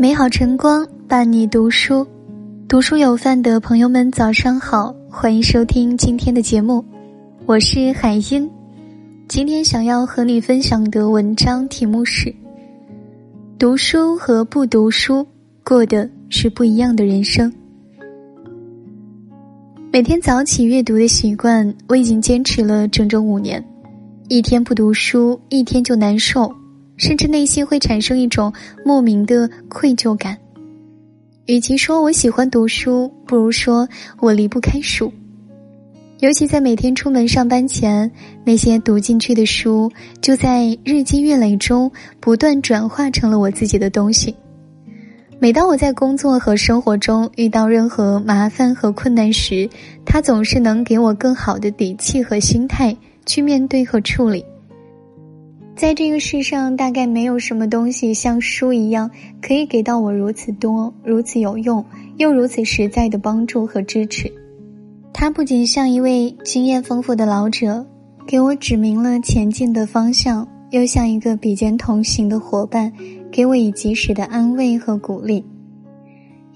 美好晨光伴你读书，读书有饭的朋友们早上好，欢迎收听今天的节目，我是海英。今天想要和你分享的文章题目是：读书和不读书过的是不一样的人生。每天早起阅读的习惯，我已经坚持了整整五年，一天不读书，一天就难受。甚至内心会产生一种莫名的愧疚感。与其说我喜欢读书，不如说我离不开书。尤其在每天出门上班前，那些读进去的书，就在日积月累中不断转化成了我自己的东西。每当我在工作和生活中遇到任何麻烦和困难时，它总是能给我更好的底气和心态去面对和处理。在这个世上，大概没有什么东西像书一样，可以给到我如此多、如此有用又如此实在的帮助和支持。它不仅像一位经验丰富的老者，给我指明了前进的方向，又像一个比肩同行的伙伴，给我以及时的安慰和鼓励。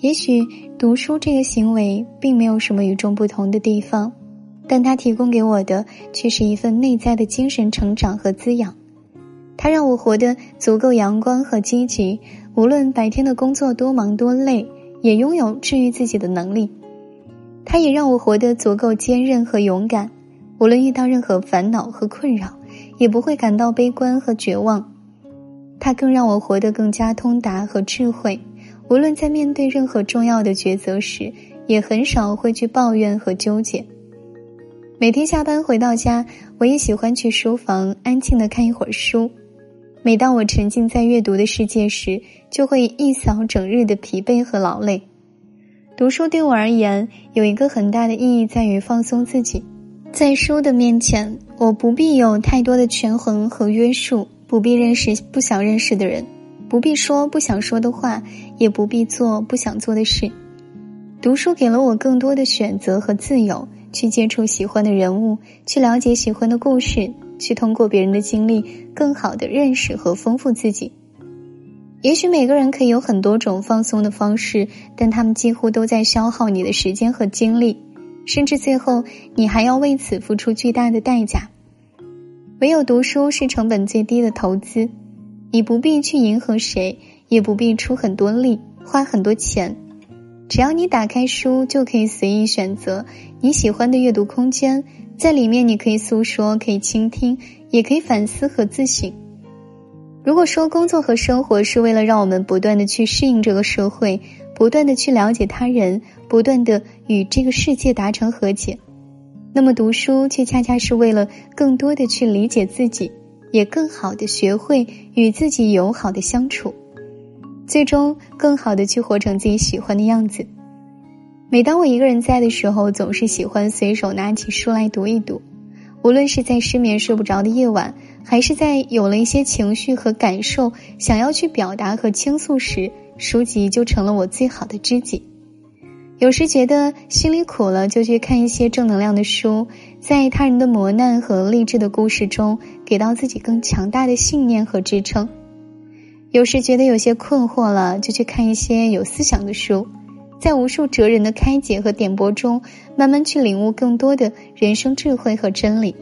也许读书这个行为并没有什么与众不同的地方，但它提供给我的却是一份内在的精神成长和滋养。它让我活得足够阳光和积极，无论白天的工作多忙多累，也拥有治愈自己的能力。它也让我活得足够坚韧和勇敢，无论遇到任何烦恼和困扰，也不会感到悲观和绝望。它更让我活得更加通达和智慧，无论在面对任何重要的抉择时，也很少会去抱怨和纠结。每天下班回到家，我也喜欢去书房安静的看一会儿书。每当我沉浸在阅读的世界时，就会一扫整日的疲惫和劳累。读书对我而言有一个很大的意义，在于放松自己。在书的面前，我不必有太多的权衡和约束，不必认识不想认识的人，不必说不想说的话，也不必做不想做的事。读书给了我更多的选择和自由，去接触喜欢的人物，去了解喜欢的故事。去通过别人的经历，更好的认识和丰富自己。也许每个人可以有很多种放松的方式，但他们几乎都在消耗你的时间和精力，甚至最后你还要为此付出巨大的代价。唯有读书是成本最低的投资，你不必去迎合谁，也不必出很多力，花很多钱。只要你打开书，就可以随意选择你喜欢的阅读空间。在里面，你可以诉说，可以倾听，也可以反思和自省。如果说工作和生活是为了让我们不断的去适应这个社会，不断的去了解他人，不断的与这个世界达成和解，那么读书却恰恰是为了更多的去理解自己，也更好的学会与自己友好的相处，最终更好的去活成自己喜欢的样子。每当我一个人在的时候，总是喜欢随手拿起书来读一读。无论是在失眠睡不着的夜晚，还是在有了一些情绪和感受想要去表达和倾诉时，书籍就成了我最好的知己。有时觉得心里苦了，就去看一些正能量的书，在他人的磨难和励志的故事中，给到自己更强大的信念和支撑。有时觉得有些困惑了，就去看一些有思想的书。在无数哲人的开解和点拨中，慢慢去领悟更多的人生智慧和真理。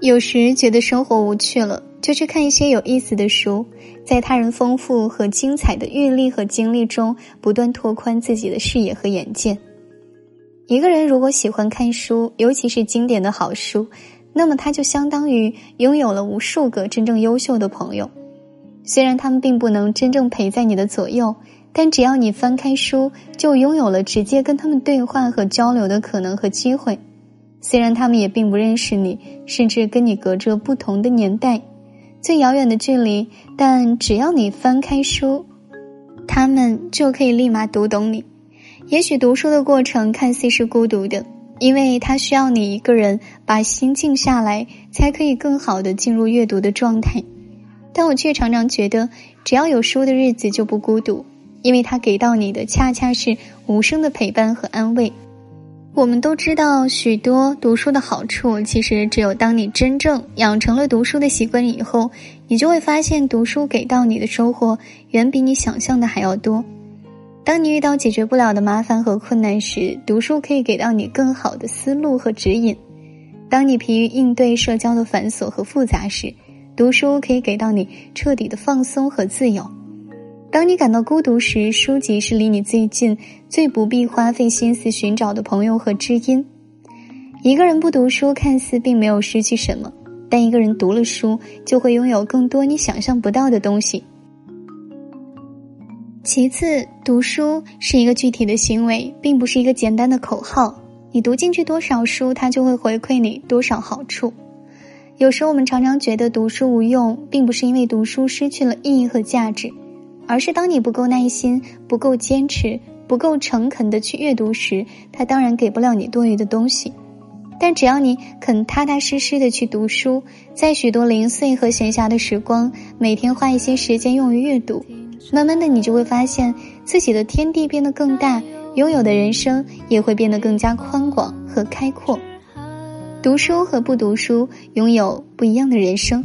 有时觉得生活无趣了，就去看一些有意思的书，在他人丰富和精彩的阅历和经历中，不断拓宽自己的视野和眼界。一个人如果喜欢看书，尤其是经典的好书，那么他就相当于拥有了无数个真正优秀的朋友。虽然他们并不能真正陪在你的左右。但只要你翻开书，就拥有了直接跟他们对话和交流的可能和机会。虽然他们也并不认识你，甚至跟你隔着不同的年代、最遥远的距离，但只要你翻开书，他们就可以立马读懂你。也许读书的过程看似是孤独的，因为它需要你一个人把心静下来，才可以更好的进入阅读的状态。但我却常常觉得，只要有书的日子就不孤独。因为他给到你的恰恰是无声的陪伴和安慰。我们都知道许多读书的好处，其实只有当你真正养成了读书的习惯以后，你就会发现读书给到你的收获远比你想象的还要多。当你遇到解决不了的麻烦和困难时，读书可以给到你更好的思路和指引；当你疲于应对社交的繁琐和复杂时，读书可以给到你彻底的放松和自由。当你感到孤独时，书籍是离你最近、最不必花费心思寻找的朋友和知音。一个人不读书，看似并没有失去什么，但一个人读了书，就会拥有更多你想象不到的东西。其次，读书是一个具体的行为，并不是一个简单的口号。你读进去多少书，它就会回馈你多少好处。有时我们常常觉得读书无用，并不是因为读书失去了意义和价值。而是当你不够耐心、不够坚持、不够诚恳的去阅读时，它当然给不了你多余的东西。但只要你肯踏踏实实的去读书，在许多零碎和闲暇的时光，每天花一些时间用于阅读，慢慢的你就会发现自己的天地变得更大，拥有的人生也会变得更加宽广和开阔。读书和不读书，拥有不一样的人生。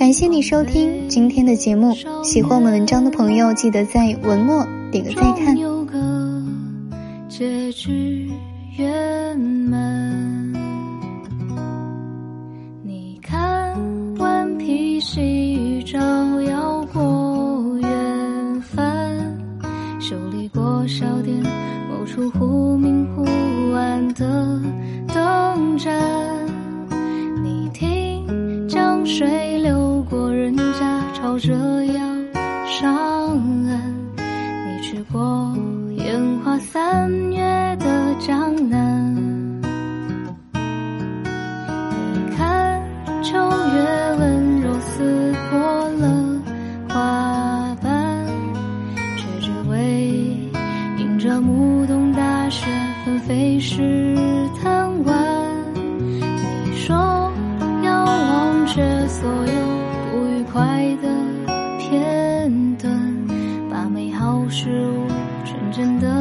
感谢你收听今天的节目，喜欢我们文章的朋友，记得在文末点个再看。有个结局圆满。你看，顽皮细雨照耀过远帆，修理过小店某处忽明忽暗的灯盏。你听江水。这样上岸你去过烟花三月的江南你看秋月温柔撕破了花瓣却只为迎着暮冬大雪纷飞时贪玩你说要忘却所有不愉快的片段把美好事物纯真的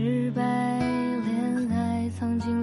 失败恋爱曾经